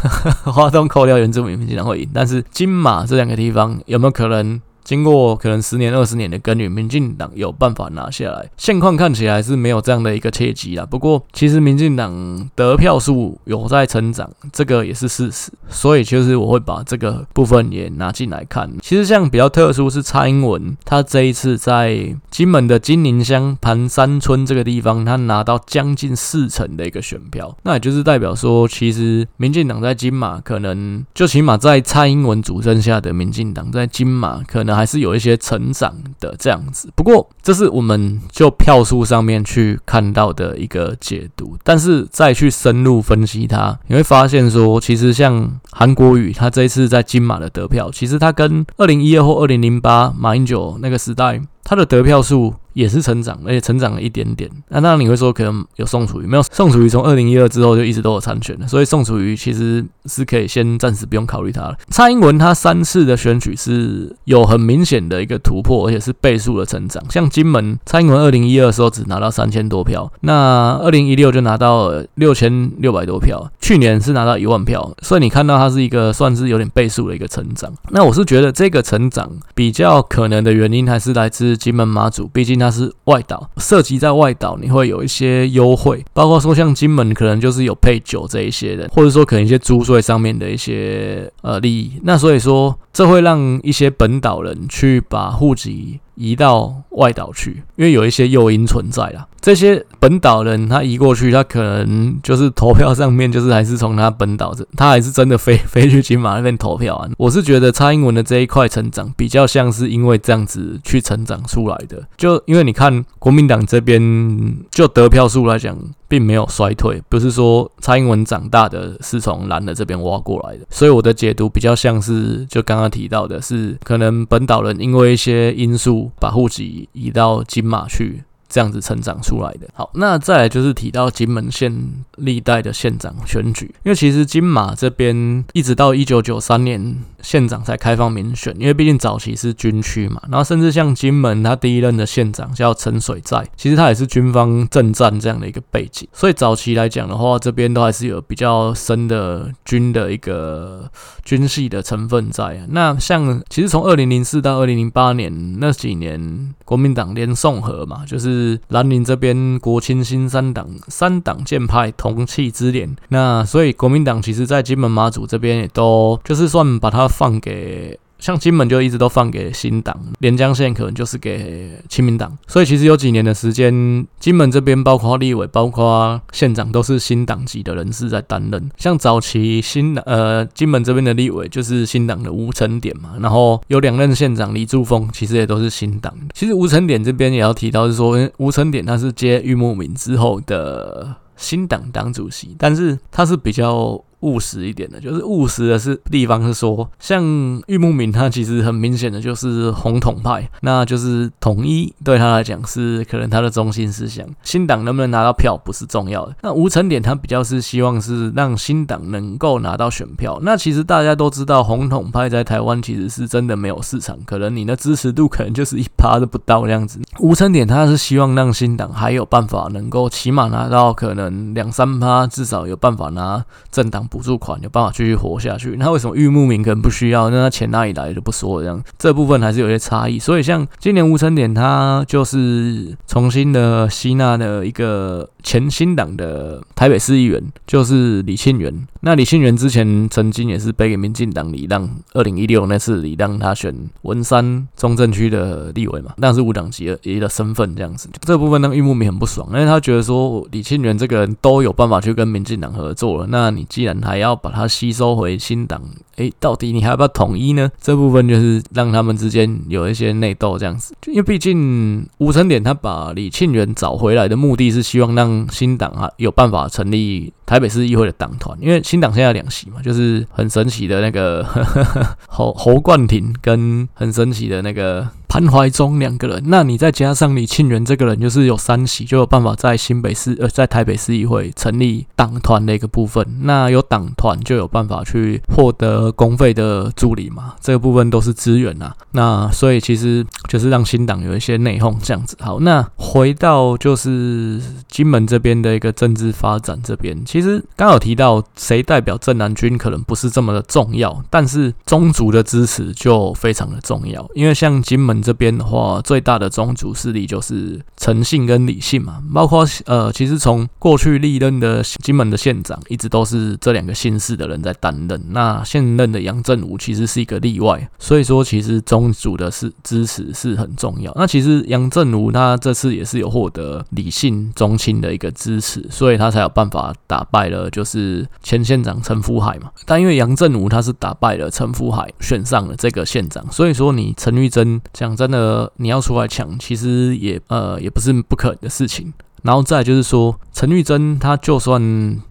花东扣掉原住民，经常会赢，但是金马这两个地方有没有可能？经过可能十年、二十年的耕耘，民进党有办法拿下来。现况看起来是没有这样的一个契机啦。不过，其实民进党得票数有在成长，这个也是事实。所以，其实我会把这个部分也拿进来看。其实，像比较特殊是蔡英文，他这一次在金门的金宁乡盘山村这个地方，他拿到将近四成的一个选票，那也就是代表说，其实民进党在金马可能，就起码在蔡英文主政下的民进党在金马可能。还是有一些成长的这样子。不过，这是我们就票数上面去看到的一个解读，但是再去深入分析它，你会发现说，其实像韩国瑜他这一次在金马的得票，其实他跟二零一二或二零零八马英九那个时代，他的得票数。也是成长，而且成长了一点点。那当然你会说，可能有宋楚瑜，没有宋楚瑜从二零一二之后就一直都有参选的，所以宋楚瑜其实是可以先暂时不用考虑他了。蔡英文他三次的选举是有很明显的一个突破，而且是倍数的成长。像金门，蔡英文二零一二的时候只拿到三千多票，那二零一六就拿到六千六百多票，去年是拿到一万票，所以你看到他是一个算是有点倍数的一个成长。那我是觉得这个成长比较可能的原因还是来自金门马祖，毕竟它。是外岛，涉及在外岛，你会有一些优惠，包括说像金门可能就是有配酒这一些的，或者说可能一些租税上面的一些呃利益。那所以说，这会让一些本岛人去把户籍移到外岛去，因为有一些诱因存在啦。这些本岛人他移过去，他可能就是投票上面就是还是从他本岛这，他还是真的飞飞去金马那边投票啊。我是觉得蔡英文的这一块成长比较像是因为这样子去成长出来的，就因为你看国民党这边就得票数来讲，并没有衰退，不是说蔡英文长大的是从蓝的这边挖过来的，所以我的解读比较像是就刚刚提到的是，可能本岛人因为一些因素把户籍移到金马去。这样子成长出来的。好，那再来就是提到金门县历代的县长选举，因为其实金马这边一直到一九九三年县长才开放民选，因为毕竟早期是军区嘛，然后甚至像金门他第一任的县长叫陈水寨，其实他也是军方政战这样的一个背景，所以早期来讲的话，这边都还是有比较深的军的一个军系的成分在。那像其实从二零零四到二零零八年那几年，国民党连宋和嘛，就是。是南宁这边国清新三党三党建派同气之联，那所以国民党其实在金门马祖这边也都就是算把它放给。像金门就一直都放给新党，连江县可能就是给亲民党，所以其实有几年的时间，金门这边包括立委、包括县长都是新党籍的人士在担任。像早期新呃金门这边的立委就是新党的吴成典嘛，然后有两任县长李柱峰，其实也都是新党。其实吴成典这边也要提到是说，吴成典他是接郁慕敏之后的新党党主席，但是他是比较。务实一点的，就是务实的是地方是说，像玉木明他其实很明显的就是红统派，那就是统一对他来讲是可能他的中心思想。新党能不能拿到票不是重要的。那吴成典他比较是希望是让新党能够拿到选票。那其实大家都知道，红统派在台湾其实是真的没有市场，可能你的支持度可能就是一趴都不到这样子。吴成典他是希望让新党还有办法能够起码拿到可能两三趴，至少有办法拿政党。补助款有办法继续活下去，那为什么郁慕明可能不需要？那他钱哪里来就不说了，这样这部分还是有些差异。所以像今年吴成典他就是重新的吸纳了一个前新党的台北市议员，就是李庆元。那李庆元之前曾经也是背给民进党礼让，二零一六那次礼让他选文山中正区的立委嘛，那是无党籍的一个身份这样子。这部分让郁慕明很不爽，因为他觉得说李庆元这个人都有办法去跟民进党合作了，那你既然还要把它吸收回新党，诶，到底你还要不要统一呢？这部分就是让他们之间有一些内斗这样子。因为毕竟吴成典他把李庆元找回来的目的是希望让新党啊有办法成立台北市议会的党团，因为新党现在两席嘛，就是很神奇的那个 侯侯冠廷跟很神奇的那个。潘怀忠两个人，那你再加上李庆元这个人，就是有三席，就有办法在新北市呃，在台北市议会成立党团的一个部分。那有党团就有办法去获得公费的助理嘛，这个部分都是资源呐。那所以其实就是让新党有一些内讧这样子。好，那回到就是金门这边的一个政治发展这边，其其实刚好提到谁代表镇南军可能不是这么的重要，但是宗族的支持就非常的重要，因为像金门。这边的话，最大的宗族势力就是诚信跟理性嘛。包括呃，其实从过去历任的金门的县长，一直都是这两个姓氏的人在担任。那现任的杨振武其实是一个例外，所以说其实宗族的是支持是很重要。那其实杨振武他这次也是有获得理性宗亲的一个支持，所以他才有办法打败了就是前县长陈福海嘛。但因为杨振武他是打败了陈福海，选上了这个县长，所以说你陈玉珍讲真的，你要出来抢，其实也呃也不是不可能的事情。然后再就是说，陈玉珍他就算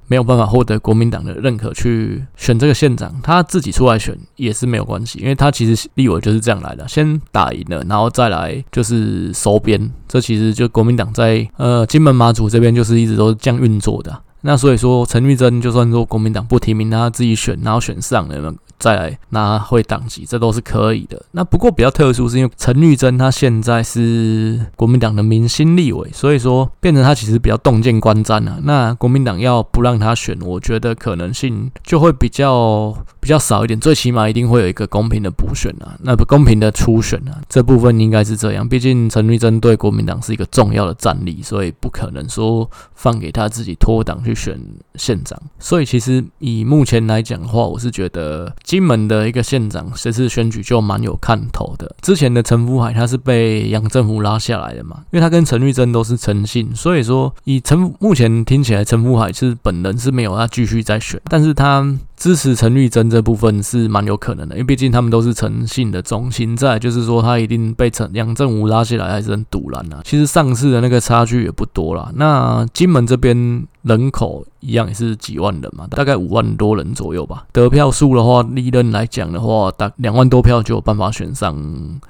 没有办法获得国民党的认可去选这个县长，他自己出来选也是没有关系，因为他其实立委就是这样来的，先打赢了，然后再来就是收编。这其实就国民党在呃金门马祖这边就是一直都是这样运作的。那所以说，陈玉珍就算说国民党不提名他自己选，然后选上了。再来拿回党籍，这都是可以的。那不过比较特殊，是因为陈玉珍他现在是国民党的明星立委，所以说变成他其实比较动见观瞻啊。那国民党要不让他选，我觉得可能性就会比较比较少一点。最起码一定会有一个公平的补选啊，那不公平的初选啊，这部分应该是这样。毕竟陈玉珍对国民党是一个重要的战力，所以不可能说放给他自己脱党去选县长。所以其实以目前来讲的话，我是觉得。金门的一个县长这次选举就蛮有看头的。之前的陈福海他是被杨政福拉下来的嘛，因为他跟陈玉珍都是诚信，所以说以陈目前听起来陈福海是本人是没有他继续再选，但是他。支持陈玉珍这部分是蛮有可能的，因为毕竟他们都是诚信的中心，在就是说他一定被陈杨振武拉起来还是很堵然啊。其实上次的那个差距也不多啦。那金门这边人口一样也是几万人嘛，大概五万多人左右吧。得票数的话，历任来讲的话，大两万多票就有办法选上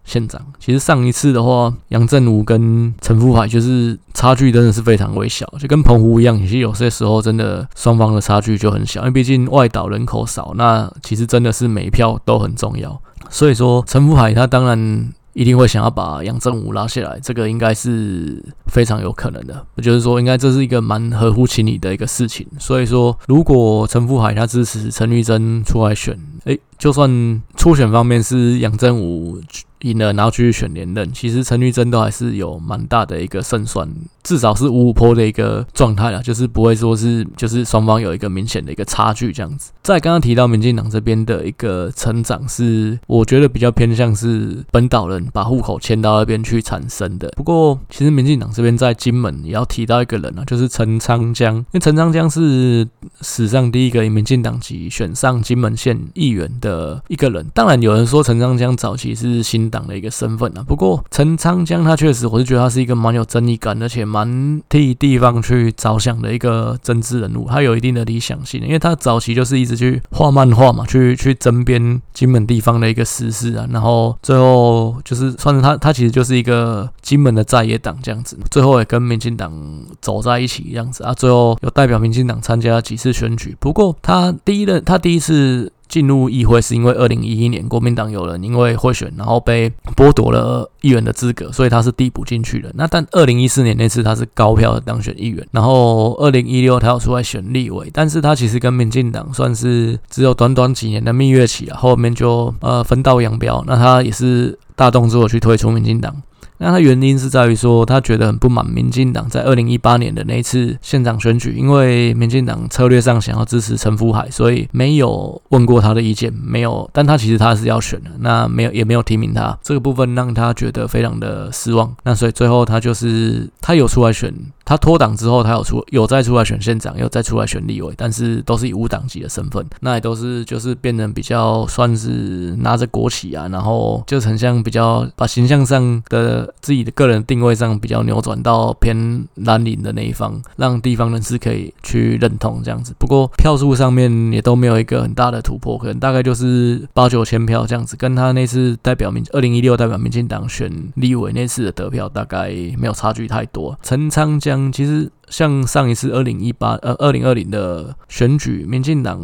县长。其实上一次的话，杨振武跟陈福海就是差距真的是非常微小，就跟澎湖一样，其实有些时候真的双方的差距就很小，因为毕竟外岛人。口少，那其实真的是每票都很重要。所以说，陈福海他当然一定会想要把杨振武拉下来，这个应该是非常有可能的。我觉得说，应该这是一个蛮合乎情理的一个事情。所以说，如果陈福海他支持陈玉珍出来选，诶，就算初选方面是杨振武赢了，然后继续选连任，其实陈玉珍都还是有蛮大的一个胜算。至少是五五坡的一个状态啦，就是不会说是就是双方有一个明显的一个差距这样子。在刚刚提到民进党这边的一个成长，是我觉得比较偏向是本岛人把户口迁到那边去产生的。不过，其实民进党这边在金门也要提到一个人啊，就是陈昌江，因为陈昌江是史上第一个以民进党籍选上金门县议员的的一个人。当然，有人说陈昌江早期是新党的一个身份啊。不过，陈昌江他确实，我是觉得他是一个蛮有正义感，而且蛮。替地方去着想的一个政治人物，他有一定的理想性，因为他早期就是一直去画漫画嘛，去去争编金门地方的一个时事啊，然后最后就是算是他，他其实就是一个金门的在野党这样子，最后也跟民进党走在一起这样子啊，最后有代表民进党参加几次选举，不过他第一任，他第一次。进入议会是因为二零一一年国民党有人因为贿选，然后被剥夺了议员的资格，所以他是递补进去的。那但二零一四年那次他是高票当选议员，然后二零一六他要出来选立委，但是他其实跟民进党算是只有短短几年的蜜月期啊，后面就呃分道扬镳。那他也是大动作去退出民进党。那他原因是在于说，他觉得很不满民进党在二零一八年的那一次县长选举，因为民进党策略上想要支持陈福海，所以没有问过他的意见，没有，但他其实他是要选的，那没有也没有提名他，这个部分让他觉得非常的失望。那所以最后他就是他有出来选。他脱党之后，他有出有再出来选县长，又再出来选立委，但是都是以无党籍的身份，那也都是就是变成比较算是拿着国旗啊，然后就很像比较把形象上的自己的个人定位上比较扭转到偏蓝领的那一方，让地方人士可以去认同这样子。不过票数上面也都没有一个很大的突破，可能大概就是八九千票这样子，跟他那次代表民二零一六代表民进党选立委那次的得票大概没有差距太多。陈昌江。嗯其实像上一次二零一八呃二零二零的选举，民进党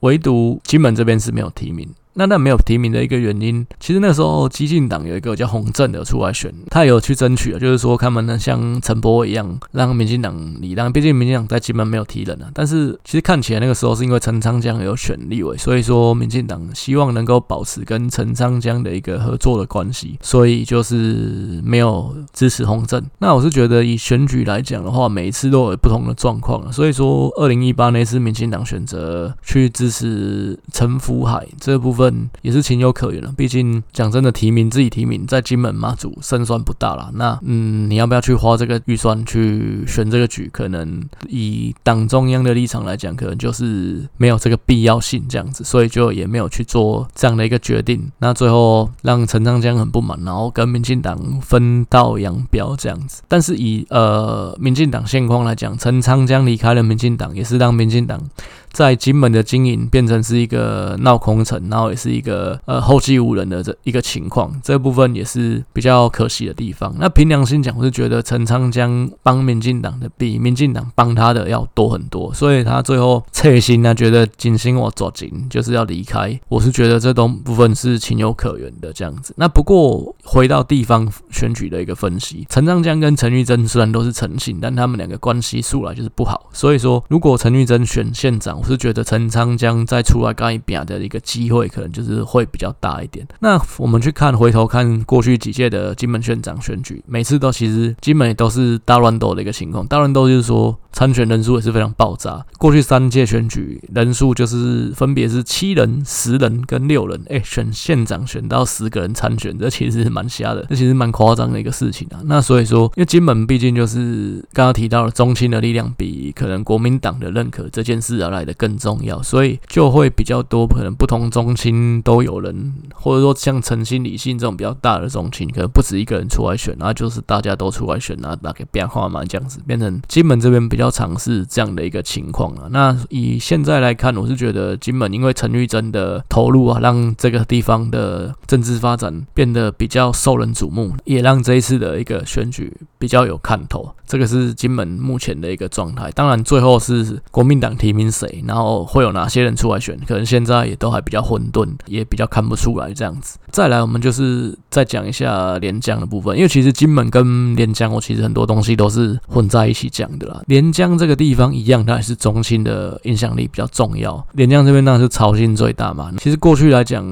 唯独金门这边是没有提名。那那没有提名的一个原因，其实那时候激进党有一个叫洪正的出来选，他有去争取啊，就是说他们能像陈波一样，让民进党礼让，毕竟民进党在金门没有提人啊。但是其实看起来那个时候是因为陈昌江有选立委，所以说民进党希望能够保持跟陈昌江的一个合作的关系，所以就是没有支持洪正。那我是觉得以选举来讲的话，每一次都有不同的状况，所以说二零一八那次民进党选择去支持陈福海这部分。也是情有可原了，毕竟讲真的，提名自己提名，在金门马祖胜算不大了。那嗯，你要不要去花这个预算去选这个局？可能以党中央的立场来讲，可能就是没有这个必要性这样子，所以就也没有去做这样的一个决定。那最后让陈昌江很不满，然后跟民进党分道扬镳这样子。但是以呃民进党现况来讲，陈昌江离开了民进党，也是当民进党。在金门的经营变成是一个闹空城，然后也是一个呃后继无人的这一个情况，这部分也是比较可惜的地方。那凭良心讲，我是觉得陈昌江帮民进党的比民进党帮他的要多很多，所以他最后切心呢，觉得金星我抓紧就是要离开。我是觉得这东部分是情有可原的这样子。那不过回到地方选举的一个分析，陈昌江跟陈玉珍虽然都是陈姓，但他们两个关系素来就是不好，所以说如果陈玉珍选县长。我是觉得陈昌江再出来干一边的一个机会，可能就是会比较大一点。那我们去看，回头看过去几届的金门县长选举，每次都其实基本都是大乱斗的一个情况。大乱斗就是说参选人数也是非常爆炸。过去三届选举人数就是分别是七人、十人跟六人。哎，选县长选到十个人参选，这其实是蛮瞎的，这其实蛮夸张的一个事情啊。那所以说，因为金门毕竟就是刚刚提到了中青的力量比可能国民党的认可这件事而来的。更重要，所以就会比较多，可能不同中青都有人，或者说像陈新、李信这种比较大的中青，可能不止一个人出来选，然后就是大家都出来选，然后打给变化嘛，这样子变成金门这边比较尝试这样的一个情况啊。那以现在来看，我是觉得金门因为陈玉珍的投入啊，让这个地方的政治发展变得比较受人瞩目，也让这一次的一个选举比较有看头。这个是金门目前的一个状态。当然，最后是国民党提名谁？然后会有哪些人出来选？可能现在也都还比较混沌，也比较看不出来这样子。再来，我们就是再讲一下连江的部分，因为其实金门跟连江，我其实很多东西都是混在一起讲的啦。连江这个地方一样，它也是中心的影响力比较重要。连江这边当然是潮兴最大嘛。其实过去来讲。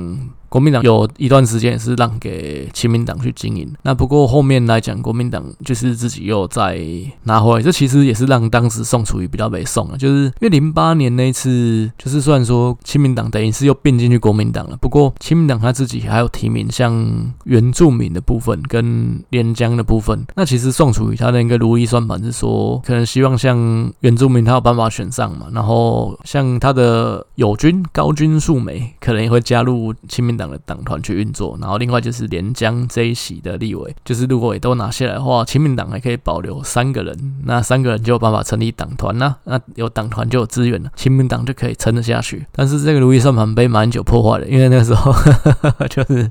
国民党有一段时间也是让给亲民党去经营，那不过后面来讲，国民党就是自己又再拿回来，这其实也是让当时宋楚瑜比较没送了，就是因为零八年那一次，就是虽然说亲民党等于是又并进去国民党了，不过亲民党他自己还有提名像原住民的部分跟连江的部分，那其实宋楚瑜他的一个如意算盘是说，可能希望像原住民他有办法选上嘛，然后像他的友军高军素梅可能也会加入亲民党。的党团去运作，然后另外就是连江这一席的立委，就是如果也都拿下来的话，亲民党还可以保留三个人，那三个人就有办法成立党团呐，那有党团就有资源了，亲民党就可以撑得下去。但是这个如意算盘被马英九破坏了，因为那时候 就是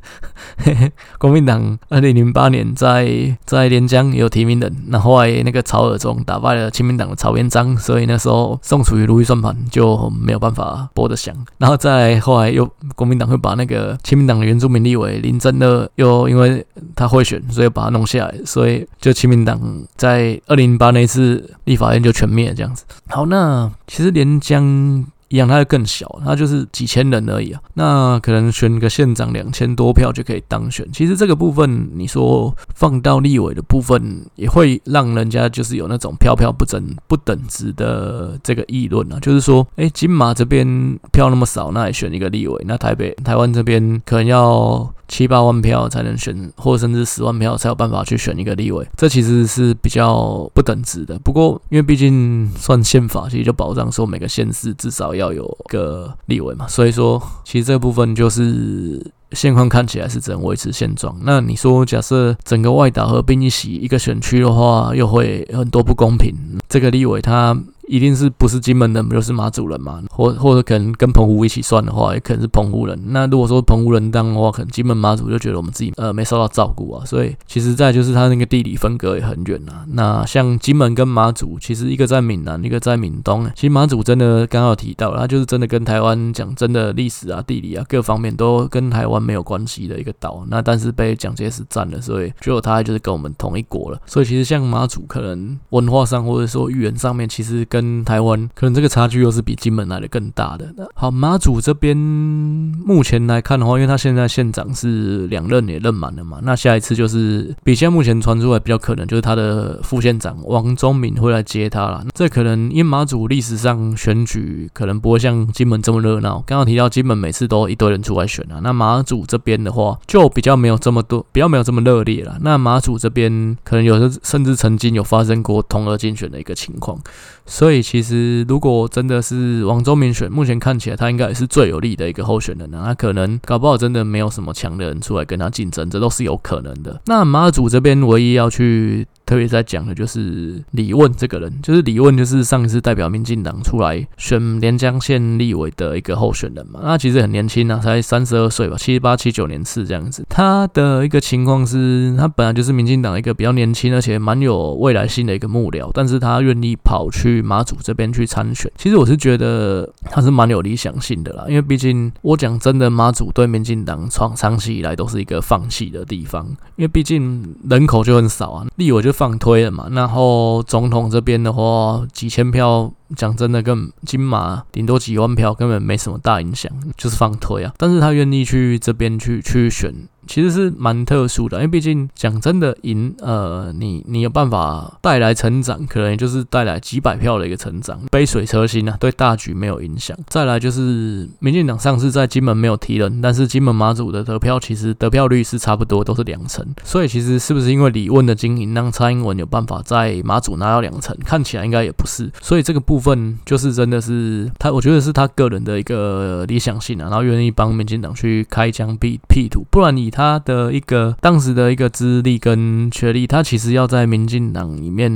呵 呵国民党二零零八年在在连江有提名人，那后来那个曹尔中打败了亲民党的曹元璋，所以那时候宋楚瑜如意算盘就没有办法拨得响，然后再后来又国民党会把那个。亲民党的原住民立委林真乐又因为他会选，所以把他弄下来，所以就亲民党在二零零八那次立法院就全灭这样子。好，那其实连江。一样，它就更小，它就是几千人而已啊。那可能选个县长两千多票就可以当选。其实这个部分，你说放到立委的部分，也会让人家就是有那种票票不等不等值的这个议论啊。就是说，哎，金马这边票那么少，那也选一个立委，那台北台湾这边可能要。七八万票才能选，或甚至十万票才有办法去选一个立委，这其实是比较不等值的。不过，因为毕竟算宪法，其实就保障说每个县市至少要有个立委嘛，所以说其实这部分就是。现况看起来是只能维持现状。那你说，假设整个外岛合并一席一个选区的话，又会很多不公平。这个立委他一定是不是金门人不，就是马祖人嘛，或或者可能跟澎湖一起算的话，也可能是澎湖人。那如果说澎湖人当的话，可能金门马祖就觉得我们自己呃没受到照顾啊。所以其实再就是它那个地理分隔也很远啊。那像金门跟马祖，其实一个在闽南，一个在闽东。其实马祖真的刚好提到，它就是真的跟台湾讲真的历史啊、地理啊各方面都跟台湾没有关系的一个岛。那但是被蒋介石占了，所以只有它就是跟我们同一国了。所以其实像马祖，可能文化上或者说语言上面，其实跟跟台湾可能这个差距又是比金门来的更大的。好，马祖这边目前来看的话，因为他现在县长是两任也任满了嘛，那下一次就是比现在目前传出来比较可能就是他的副县长王宗敏会来接他了。这可能因为马祖历史上选举可能不会像金门这么热闹。刚刚提到金门每次都一堆人出来选啊，那马祖这边的话就比较没有这么多，比较没有这么热烈了。那马祖这边可能有的甚至曾经有发生过同额竞选的一个情况。所以所以其实，如果真的是王忠敏选，目前看起来他应该也是最有利的一个候选人呢。他可能搞不好真的没有什么强的人出来跟他竞争，这都是有可能的。那马祖这边唯一要去。特别在讲的就是李问这个人，就是李问，就是上一次代表民进党出来选连江县立委的一个候选人嘛。那其实很年轻啊，才三十二岁吧，七八七九年次这样子。他的一个情况是，他本来就是民进党一个比较年轻而且蛮有未来性的一个幕僚，但是他愿意跑去马祖这边去参选。其实我是觉得他是蛮有理想性的啦，因为毕竟我讲真的，马祖对民进党长长期以来都是一个放弃的地方，因为毕竟人口就很少啊，立委就。放推了嘛，然后总统这边的话，几千票。讲真的，跟金马顶多几万票，根本没什么大影响，就是放推啊。但是他愿意去这边去去选，其实是蛮特殊的，因为毕竟讲真的，赢呃，你你有办法带来成长，可能就是带来几百票的一个成长，杯水车薪啊，对大局没有影响。再来就是民进党上次在金门没有提人，但是金门马祖的得票其实得票率是差不多都是两成，所以其实是不是因为李问的经营让蔡英文有办法在马祖拿到两成？看起来应该也不是，所以这个部。部分就是真的是他，我觉得是他个人的一个理想性啊，然后愿意帮民进党去开疆辟辟土，不然以他的一个当时的一个资历跟学历，他其实要在民进党里面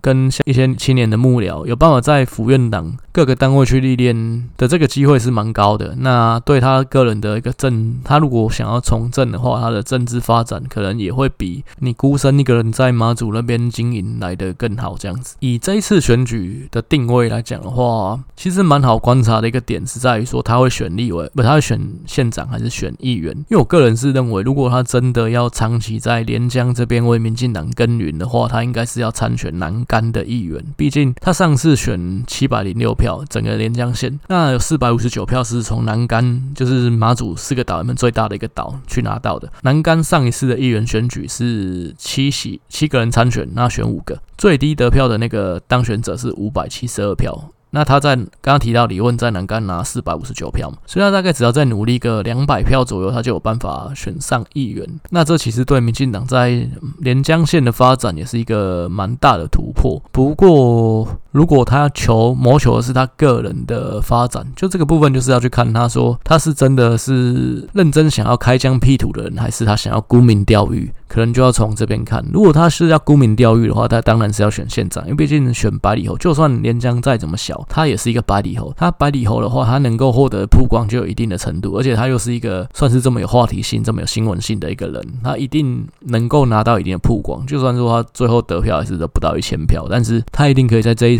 跟一些青年的幕僚有办法在府院党各个单位去历练的这个机会是蛮高的。那对他个人的一个政，他如果想要从政的话，他的政治发展可能也会比你孤身一个人在马祖那边经营来得更好。这样子，以这一次选举的定。位来讲的话，其实蛮好观察的一个点是在于说，他会选立委，不，他会选县长还是选议员？因为我个人是认为，如果他真的要长期在连江这边为民进党耕耘的话，他应该是要参选南竿的议员。毕竟他上次选七百零六票，整个连江县，那有四百五十九票是从南竿，就是马祖四个岛里面最大的一个岛去拿到的。南竿上一次的议员选举是七席，七个人参选，那选五个。最低得票的那个当选者是五百七十二票。那他在刚刚提到李问在南竿拿四百五十九票嘛，所以他大概只要再努力个两百票左右，他就有办法选上议员。那这其实对民进党在连江县的发展也是一个蛮大的突破。不过，如果他求谋求的是他个人的发展，就这个部分就是要去看他说他是真的是认真想要开疆辟土的人，还是他想要沽名钓誉，可能就要从这边看。如果他是要沽名钓誉的话，他当然是要选县长，因为毕竟选百里侯，就算连江再怎么小。他也是一个百里侯，他百里侯的话，他能够获得曝光就有一定的程度，而且他又是一个算是这么有话题性、这么有新闻性的一个人，他一定能够拿到一定的曝光。就算说他最后得票还是得不到一千票，但是他一定可以在这一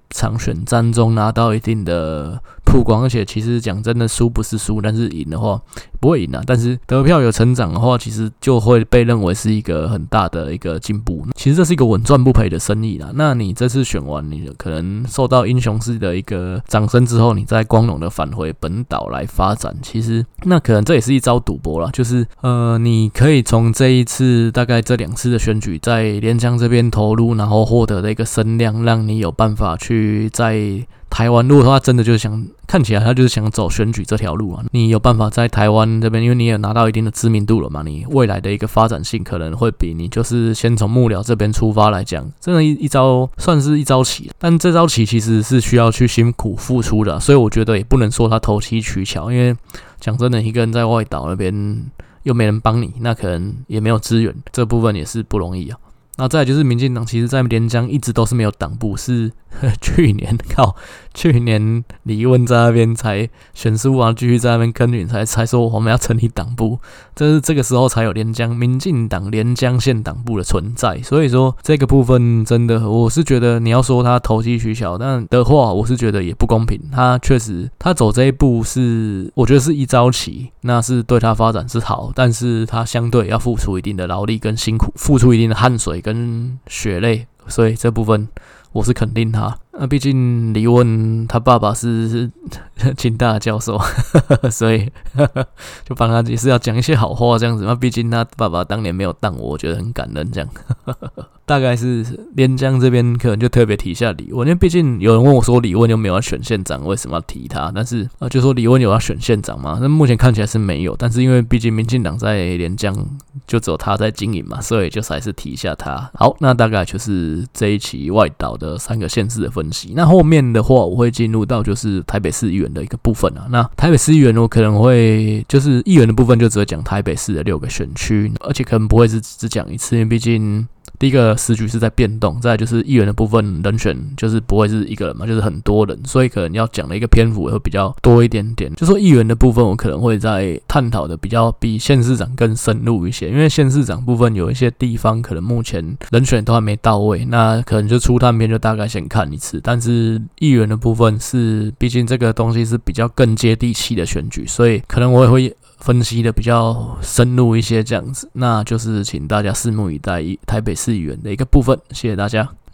场选战中拿到一定的曝光。而且其实讲真的，输不是输，但是赢的话。不会赢啊，但是得票有成长的话，其实就会被认为是一个很大的一个进步。其实这是一个稳赚不赔的生意啦。那你这次选完，你可能受到英雄式的一个掌声之后，你再光荣的返回本岛来发展，其实那可能这也是一招赌博啦。就是呃，你可以从这一次大概这两次的选举，在连江这边投入，然后获得的一个声量，让你有办法去在。台湾，如果说他真的就是想看起来，他就是想走选举这条路啊，你有办法在台湾这边，因为你也拿到一定的知名度了嘛，你未来的一个发展性可能会比你就是先从幕僚这边出发来讲，真的一一招算是一招棋，但这招棋其实是需要去辛苦付出的，所以我觉得也不能说他投机取巧，因为讲真的，一个人在外岛那边又没人帮你，那可能也没有资源，这部分也是不容易啊。那再就是民进党，其实在连江一直都是没有党部，是 去年靠去年李问在那边才选书啊，继续在那边耕耘，才才说我们要成立党部，这是这个时候才有连江民进党连江县党部的存在。所以说这个部分真的，我是觉得你要说他投机取巧，但的话，我是觉得也不公平。他确实他走这一步是，我觉得是一招棋，那是对他发展是好，但是他相对要付出一定的劳力跟辛苦，付出一定的汗水跟血泪，所以这部分我是肯定他。那毕竟李问他爸爸是 清大教授，所以就帮他也是要讲一些好话这样子。那毕竟他爸爸当年没有当我，我觉得很感人这样。大概是连江这边可能就特别提一下李问，因为毕竟有人问我说李问又没有要选县长，为什么要提他？但是啊，就说李问有要选县长嘛？那目前看起来是没有，但是因为毕竟民进党在连江就只有他在经营嘛，所以就还是提一下他。好，那大概就是这一期外岛的三个县市的分分析。那后面的话，我会进入到就是台北市议员的一个部分啊。那台北市议员我可能会就是议员的部分就只会讲台北市的六个选区，而且可能不会是只讲一次，因为毕竟。第一个时局是在变动，再就是议员的部分人选就是不会是一个人嘛，就是很多人，所以可能要讲的一个篇幅会比较多一点点。就说议员的部分，我可能会在探讨的比较比县市长更深入一些，因为县市长部分有一些地方可能目前人选都还没到位，那可能就初探篇就大概先看一次。但是议员的部分是，毕竟这个东西是比较更接地气的选举，所以可能我也会。分析的比较深入一些，这样子，那就是请大家拭目以待，台北市议员的一个部分，谢谢大家。